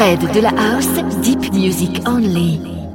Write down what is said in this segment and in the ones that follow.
Fred de la House, Deep Music Only.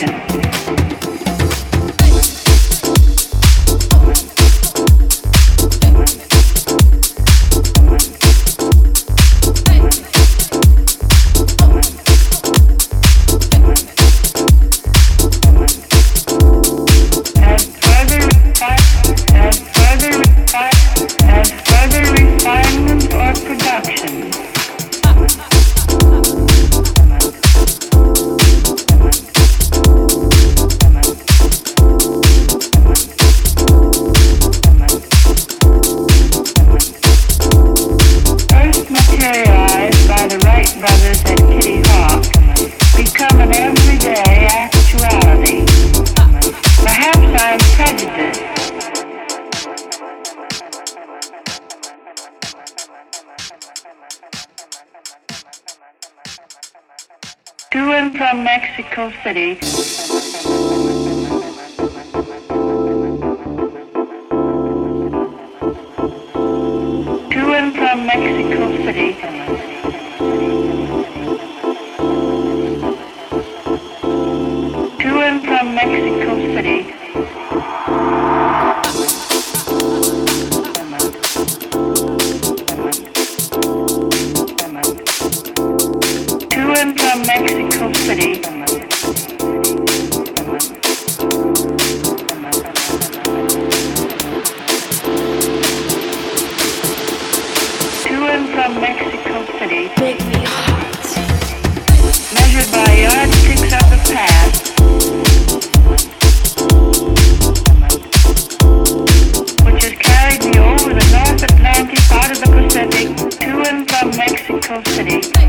Washington. Central City.